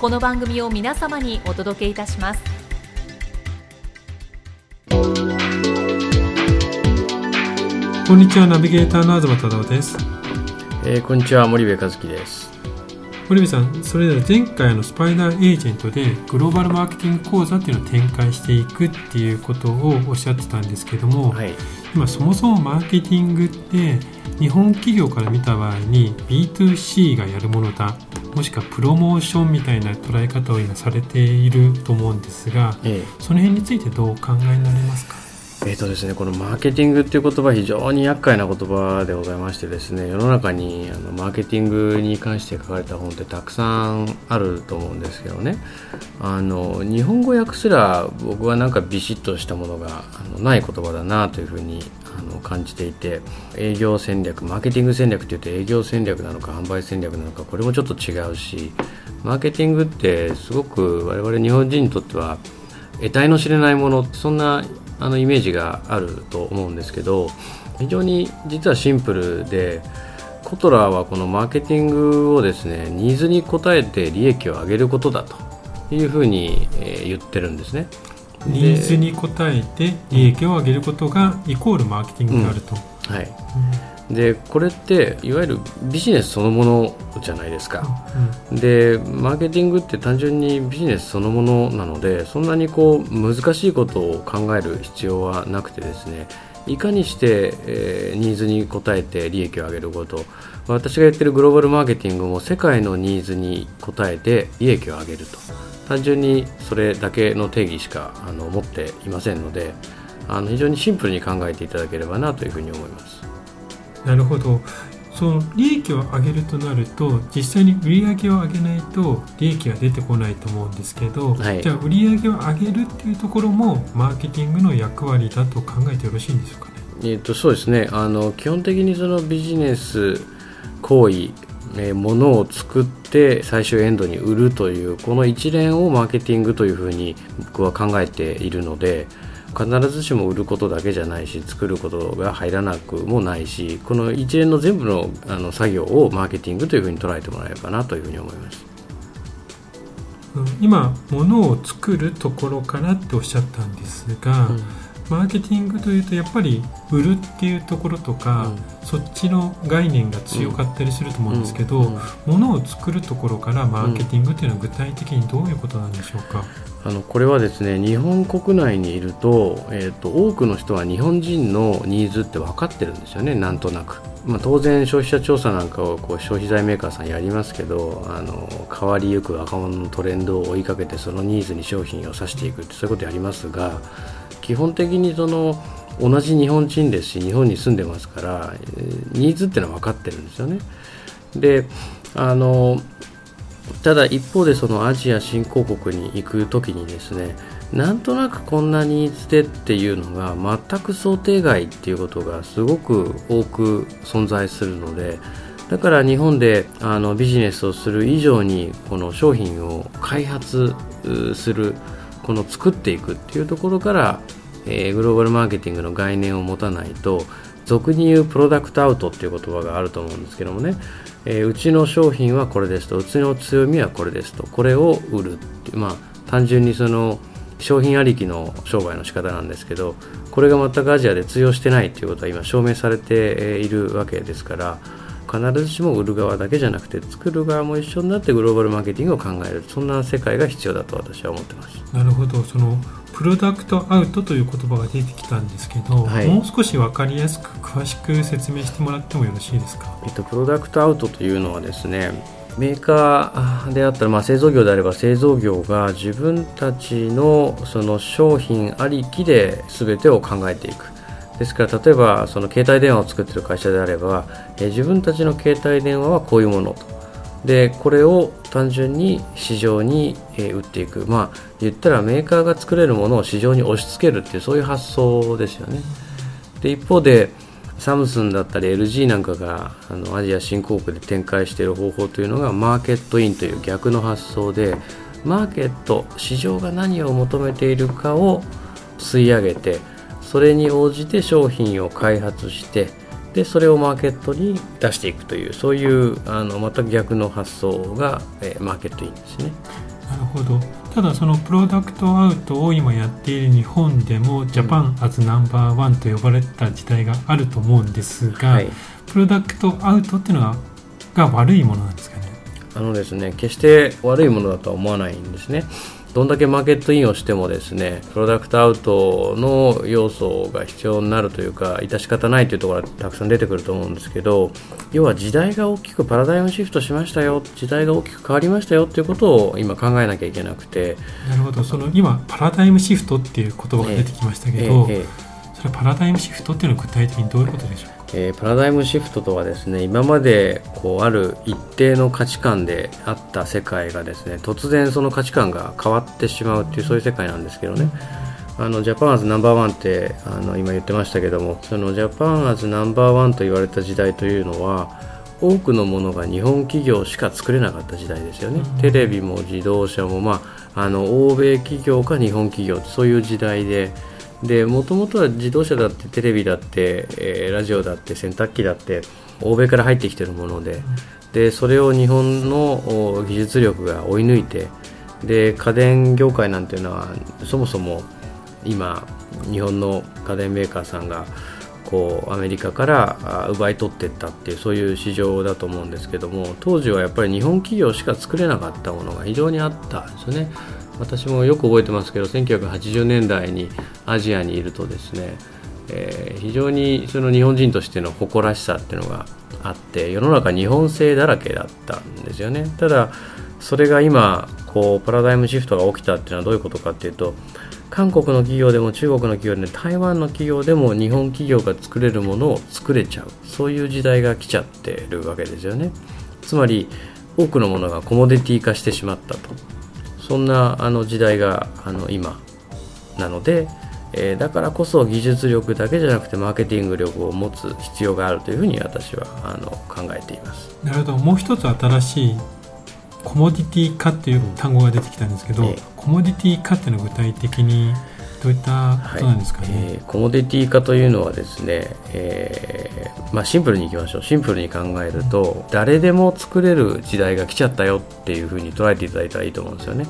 この番組を皆様にお届けいたします。こんにちはナビゲーターの東忠夫です。えー、こんにちは森部和樹です。森部さんそれでは前回のスパイダーエージェントでグローバルマーケティング講座っていうのを展開していくっていうことをおっしゃってたんですけども、はい。今そもそもマーケティングって日本企業から見た場合に B2C がやるものだもしくはプロモーションみたいな捉え方を今されていると思うんですがえその辺についてどうお考えになりますか？ーえーとですね、このマーケティングっていう言葉は非常に厄介な言葉でございましてですね世の中にあのマーケティングに関して書かれた本ってたくさんあると思うんですけどね。あの日本語訳すら僕はなんかビシッとしたものがあのない言葉だなというふうにあの感じていて営業戦略マーケティング戦略っていうと営業戦略なのか販売戦略なのかこれもちょっと違うしマーケティングってすごく我々日本人にとっては得体の知れないものそんなあのイメージがあると思うんですけど非常に実はシンプルでコトラーはこのマーケティングをですねニーズに応えて利益を上げることだというふうに、言ってるんですね。でニーズに応えて利益を上げることがイコールマーケティングであると、はい、でこれっていわゆるビジネスそのものじゃないですか。でマーケティングって単純にビジネスそのものなのでそんなにこう難しいことを考える必要はなくてですねいかにして、えーニーズに応えて利益を上げること。私がやってるグローバルマーケティングも世界のニーズに応えて利益を上げると。単純にそれだけの定義しかあの持っていませんのであの非常にシンプルに考えていただければなというふうに思います。なるほど。その利益を上げるとなると実際に売り上げを上げないと利益が出てこないと思うんですけど、はい。じゃあ売り上げを上げるっていうところもマーケティングの役割だと考えてよろしいんでしょうかね？えー、とそうですね。あの基本的にそのビジネス行為えー物を作って最終エンドに売るというこの一連をマーケティングというふうに僕は考えているので必ずしも売ることだけじゃないし作ることが入らなくもないしこの一連の全部のあの作業をマーケティングというふうに捉えてもらえればなというふうに思います。うん。今物を作るところからっておっしゃったんですが、マーケティングというとやっぱり売るっていうところとか、そっちの概念が強かったりすると思うんですけど、うん。うん。物を作るところからマーケティングっていうのは具体的にどういうことなんでしょうか、あのこれはですね日本国内にいると,、えー、と多くの人は日本人のニーズって分かってるんですよねなんとなく、まあ、当然消費者調査なんかをこう消費財メーカーさんやりますけどあの変わりゆく若者のトレンドを追いかけてそのニーズに商品を指していくってそういうことやりますが基本的にその同じ日本人ですし日本に住んでますからニーズっていうのは分かってるんですよね。であのただ一方でそのアジア新興国に行く時にですねなんとなくこんなニーズでっていうのが全く想定外っていうことがすごく多く存在するのでだから日本であのビジネスをする以上にこの商品を開発するこの作っていくっていうところから、えーグローバルマーケティングの概念を持たないと俗に言うプロダクトアウトっていう言葉があると思うんですけどもね、えーうちの商品はこれですと。うちの強みはこれですと。これを売るってまあ単純にその商品ありきの商売の仕方なんですけどこれが全くアジアで通用してないということは今証明されているわけですから必ずしも売る側だけじゃなくて作る側も一緒になってグローバルマーケティングを考える。そんな世界が必要だと私は思ってます。なるほど。そのプロダクトアウトという言葉が出てきたんですけど、はい、もう少し分かりやすく詳しく説明してもらってもよろしいですか、えっと、プロダクトアウトというのはですねメーカーであったら、まあ、製造業であれば製造業が自分たちのその商品ありきで全てを考えていく。ですから例えばその携帯電話を作っている会社であれば、え自分たちの携帯電話はこういうものとでこれを単純に市場に、え売っていく。まあ言ったらメーカーが作れるものを市場に押し付けるっていうそういう発想ですよね。で一方でサムスンだったり LG なんかがあのアジア新興国で展開している方法というのがマーケットインという逆の発想でマーケット市場が何を求めているかを吸い上げてそれに応じて商品を開発してでそれをマーケットに出していくというそういうあの全く逆の発想が、えー、マーケットインですね。なるほど。ただそのプロダクトアウトを今やっている日本でもジャパンアズナンバーワンと呼ばれた時代があると思うんですが、はい、プロダクトアウトっていうのはが悪いものなんですかね？あのですね決して悪いものだとは思わないんですねどんだけマーケットインをしてもですねプロダクトアウトの要素が必要になるというか致し方ないというところがたくさん出てくると思うんですけど要は時代が大きくパラダイムシフトしましたよ時代が大きく変わりましたよということを今考えなきゃいけなくて。なるほど。その今パラダイムシフトっていう言葉が出てきましたけど、えーえー、それはパラダイムシフトっていうのは具体的にどういうことでしょう？えー、パラダイムシフトとはですね今までこうある一定の価値観であった世界がですね突然その価値観が変わってしまうっていうそういう世界なんですけどね、あのジャパンアズナンバーワンってあの今言ってましたけどもそのジャパンアズナンバーワンと言われた時代というのは多くのものが日本企業しか作れなかった時代ですよね、テレビも自動車も、まあ、あの欧米企業か日本企業そういう時代ででもともとは自動車だってテレビだって、えー、ラジオだって洗濯機だって欧米から入ってきてるものででそれを日本の技術力が追い抜いてで家電業界なんていうのはそもそも今日本の家電メーカーさんがこうアメリカから奪い取っていったっていうそういう市場だと思うんですけども当時はやっぱり日本企業しか作れなかったものが非常にあったんですよね。私もよく覚えてますけど1980年代にアジアにいるとですね、えー、非常にその日本人としての誇らしさっていうのがあって世の中日本製だらけだったんですよね。ただそれが今こうパラダイムシフトが起きたっていうのはどういうことかっていうと韓国の企業でも中国の企業でも台湾の企業でも日本企業が作れるものを作れちゃう。そういう時代が来ちゃってるわけですよね。つまり多くのものがコモディティ化してしまったと。そんなあの時代があの今なので、えー、だからこそ技術力だけじゃなくてマーケティング力を持つ必要があるというふうに私はあの考えています。なるほど。もう一つ新しいコモディティ化っていう単語が出てきたんですけど、えー、コモディティ化っていうのは具体的にどういったことなんですかね、はい。えー、コモディティ化というのはですね、えーまあ、シンプルにいきましょう。シンプルに考えると、うん、誰でも作れる時代が来ちゃったよっていうふうに捉えていただいたらいいと思うんですよね。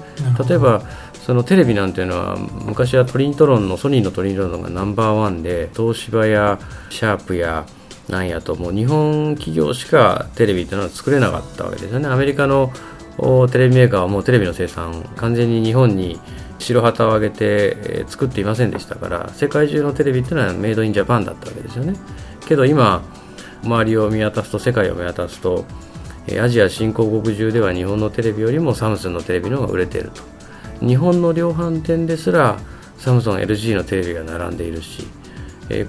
例えばそのテレビなんていうのは昔はトリントロンのソニーのトリントロンがナンバーワンで東芝やシャープやなんやともう日本企業しかテレビっていうのは作れなかったわけですよね。アメリカのテレビメーカーはもうテレビの生産完全に日本に白旗を上げて、え作っていませんでしたから世界中のテレビっていうのはメイドインジャパンだったわけですよねけど今周りを見渡すと世界を見渡すとアジア新興国中では日本のテレビよりもサムスンのテレビの方が売れていると。日本の量販店ですらサムソン LG のテレビが並んでいるし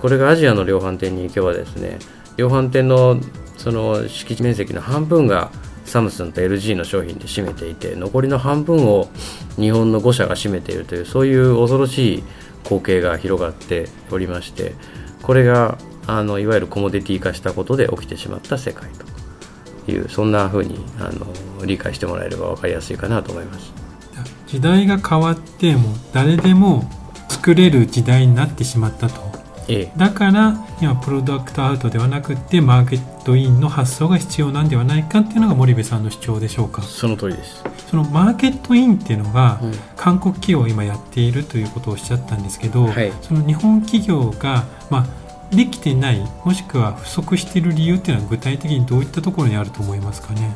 これがアジアの量販店に行けばですね量販店のその敷地面積の半分がサムスンと LG の商品で占めていて残りの半分を日本の5社が占めているというそういう恐ろしい光景が広がっておりましてこれがあのいわゆるコモディティ化したことで起きてしまった世界というそんなふうにあの理解してもらえれば分かりやすいかなと思います。時代が変わっても誰でも作れる時代になってしまったと。だから今プロダクトアウトではなくてマーケットインの発想が必要なんではないかっていうのが森部さんの主張でしょうか。その通りです。そのマーケットインっていうのが、韓国企業を今やっているということをおっしゃったんですけど、はい、その日本企業が、まあ、できてないもしくは不足している理由っていうのは具体的にどういったところにあると思いますかね？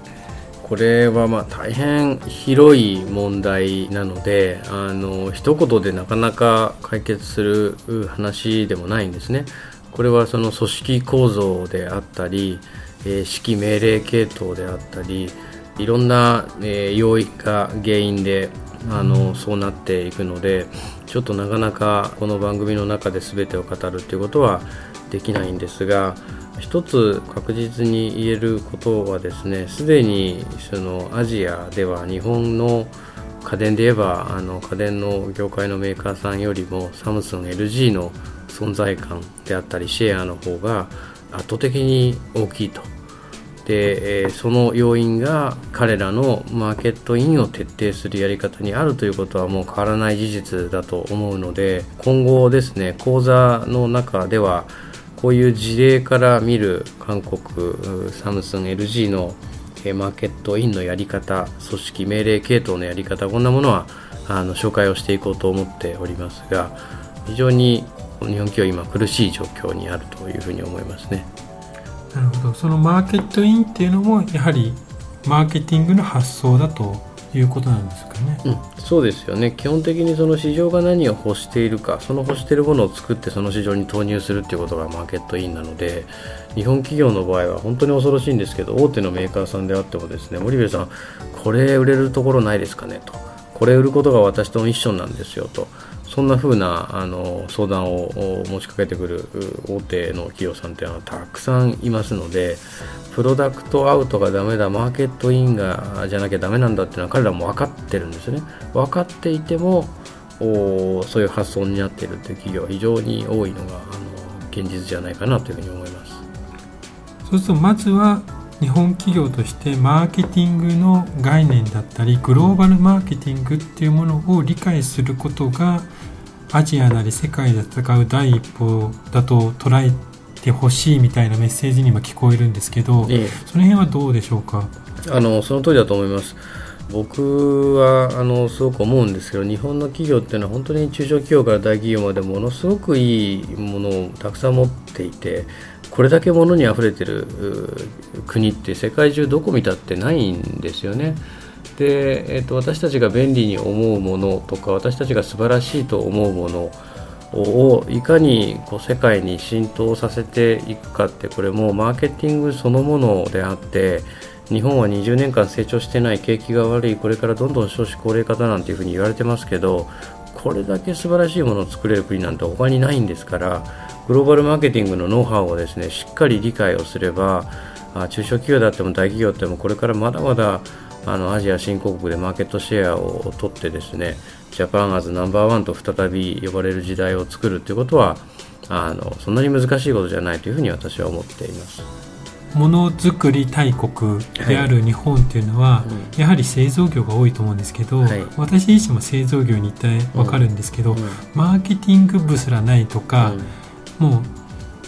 これはまあ大変広い問題なのであの一言でなかなか解決する話でもないんですね。これはその組織構造であったり、えー、指揮命令系統であったりいろんな、え、要因が原因であのそうなっていくのでちょっとなかなかこの番組の中で全てを語るということはできないんですが一つ確実に言えることはですねすでにそのアジアでは日本の家電で言えばあの家電の業界のメーカーさんよりもサムスン LG の存在感であったりシェアの方が圧倒的に大きいと。で、えその要因が彼らのマーケットインを徹底するやり方にあるということはもう変わらない事実だと思うので今後ですね講座の中ではこういう事例から見る韓国サムスン LG のマーケットインのやり方組織命令系統のやり方こんなものはあの紹介をしていこうと思っておりますが非常に日本企業今苦しい状況にあるというふうに思いますね。なるほど。そのマーケットインっていうのもやはりマーケティングの発想だということなんですかね、うん、そうですよね。基本的にその市場が何を欲しているかその欲しているものを作ってその市場に投入するっていうことがマーケットインなので日本企業の場合は本当に恐ろしいんですけど大手のメーカーさんであってもですね森部さんこれ売れるところないですかねと。これ売ることが私とミッションなんですよと。そんな風なあな相談を持ちかけてくる大手の企業さんっていうのはたくさんいますのでプロダクトアウトがダメだマーケットインがじゃなきゃダメなんだっていうのは彼らも分かってるんですね。分かっていてもおそういう発想になっているという企業は非常に多いのがあの現実じゃないかなというふうに思います。そうするとまずは日本企業としてマーケティングの概念だったりグローバルマーケティングっていうものを理解することがアジアなり世界で戦う第一歩だと捉えてほしいみたいなメッセージにも聞こえるんですけど、ええ、その辺はどうでしょうか？あのその通りだと思います。僕はあのすごく思うんですけど日本の企業っていうのは本当に中小企業から大企業までものすごくいいものをたくさん持っていてこれだけ物にあふれてる国って世界中どこ見たってないんですよね。で、えーと、私たちが便利に思うものとか私たちが素晴らしいと思うものをいかにこう世界に浸透させていくかってこれもマーケティングそのものであって日本は20年間成長してない景気が悪いこれからどんどん少子高齢化だなんていうふうに言われてますけどこれだけ素晴らしいものを作れる国なんて他にないんですからグローバルマーケティングのノウハウをですねしっかり理解をすれば中小企業であっても大企業であってもこれからまだまだあのアジア新興国でマーケットシェアを取ってですねジャパンアズナンバーワンと再び呼ばれる時代を作るということはあのそんなに難しいことじゃないというふうに私は思っています。ものづくり大国である日本っていうのは、はい、やはり製造業が多いと思うんですけど、はい、私自身も製造業に行って分かるんですけど、うん。うん、マーケティング部すらないとか、うん、もう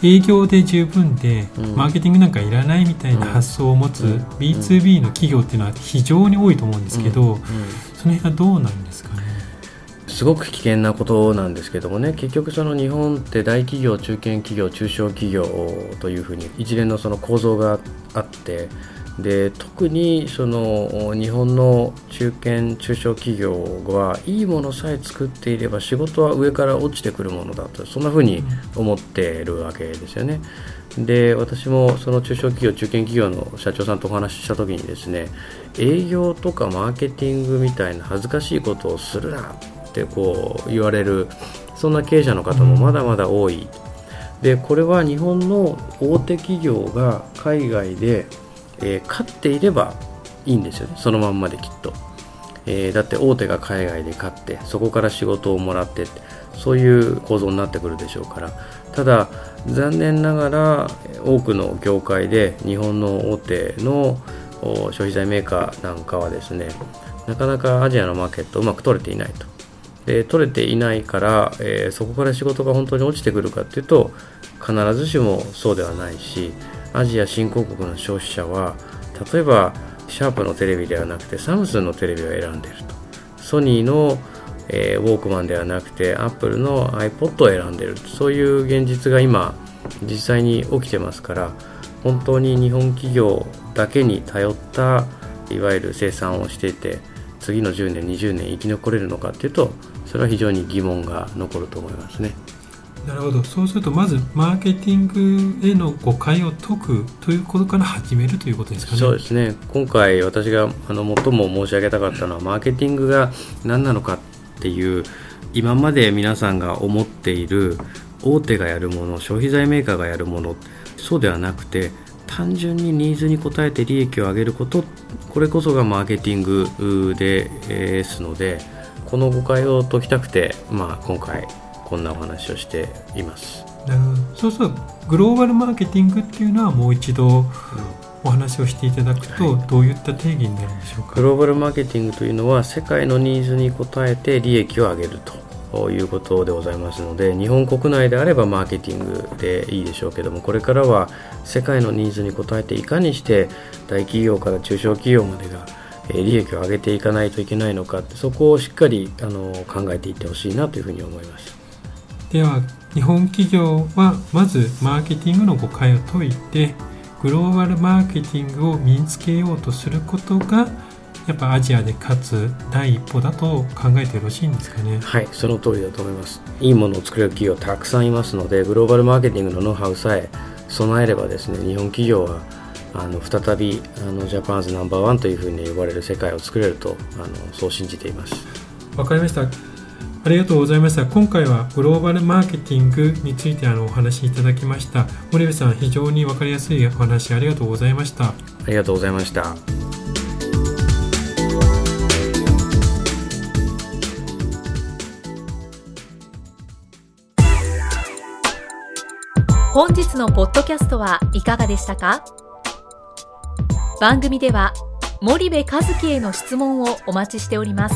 営業で十分で、マーケティングなんかいらないみたいな発想を持つ B2B の企業っていうのは非常に多いと思うんですけど、その辺はどうなんですかね？すごく危険なことなんですけどもね結局その日本って大企業中堅企業中小企業というふうに一連のその構造があってで特にその日本の中堅中小企業はいいものさえ作っていれば仕事は上から落ちてくるものだとそんなふうに思っているわけですよね。で私もその中小企業中堅企業の社長さんとお話しした時にですね営業とかマーケティングみたいな恥ずかしいことをするなってこう言われるそんな経営者の方もまだまだ多い。でこれは日本の大手企業が海外でえー、勝っていればいいんですよね。そのまんまできっと、えー、だって大手が海外で勝ってそこから仕事をもらってそういう構造になってくるでしょうから。ただ残念ながら多くの業界で日本の大手の消費財メーカーなんかはですねなかなかアジアのマーケットうまく取れていないと。で取れていないから、えー、そこから仕事が本当に落ちてくるかっていうと必ずしもそうではないしアジア新興国の消費者は例えばシャープのテレビではなくてサムスンのテレビを選んでいるとソニーの、えー、ウォークマンではなくてアップルの iPod を選んでいるそういう現実が今実際に起きてますから本当に日本企業だけに頼ったいわゆる生産をしていて次の10年20年生き残れるのかっていうとそれは非常に疑問が残ると思いますね。なるほど。そうするとまずマーケティングへの誤解を解くということから始めるということですかね。そうですね。今回私があの最も申し上げたかったのはマーケティングが何なのかっていう今まで皆さんが思っている大手がやるもの消費財メーカーがやるものそうではなくて単純にニーズに応えて利益を上げることこれこそがマーケティングですのでこの誤解を解きたくて、まあ、今回こんなお話をしています。そうするとグローバルマーケティングっていうのはもう一度お話をしていただくと、どういった定義になるんでしょうか？グローバルマーケティングというのは世界のニーズに応えて利益を上げるということでございますので日本国内であればマーケティングでいいでしょうけどもこれからは世界のニーズに応えていかにして大企業から中小企業までが利益を上げていかないといけないのかそこをしっかりあの考えていってほしいなというふうに思います。では日本企業はまずマーケティングの誤解を解いてグローバルマーケティングを身につけようとすることがやっぱアジアで勝つ第一歩だと考えてよろしいんですかね。はいその通りだと思います。いいものを作れる企業たくさんいますのでグローバルマーケティングのノウハウさえ備えればですね日本企業はあの再びあのジャパンズナンバーワンというふうに呼ばれる世界を作れるとあのそう信じています。わかりましたありがとうございました。今回はグローバルマーケティングについてあのお話しいただきました。森部さん非常に分かりやすいお話ありがとうございました。ありがとうございました。本日のポッドキャストはいかがでしたか？番組では森部和樹への質問をお待ちしております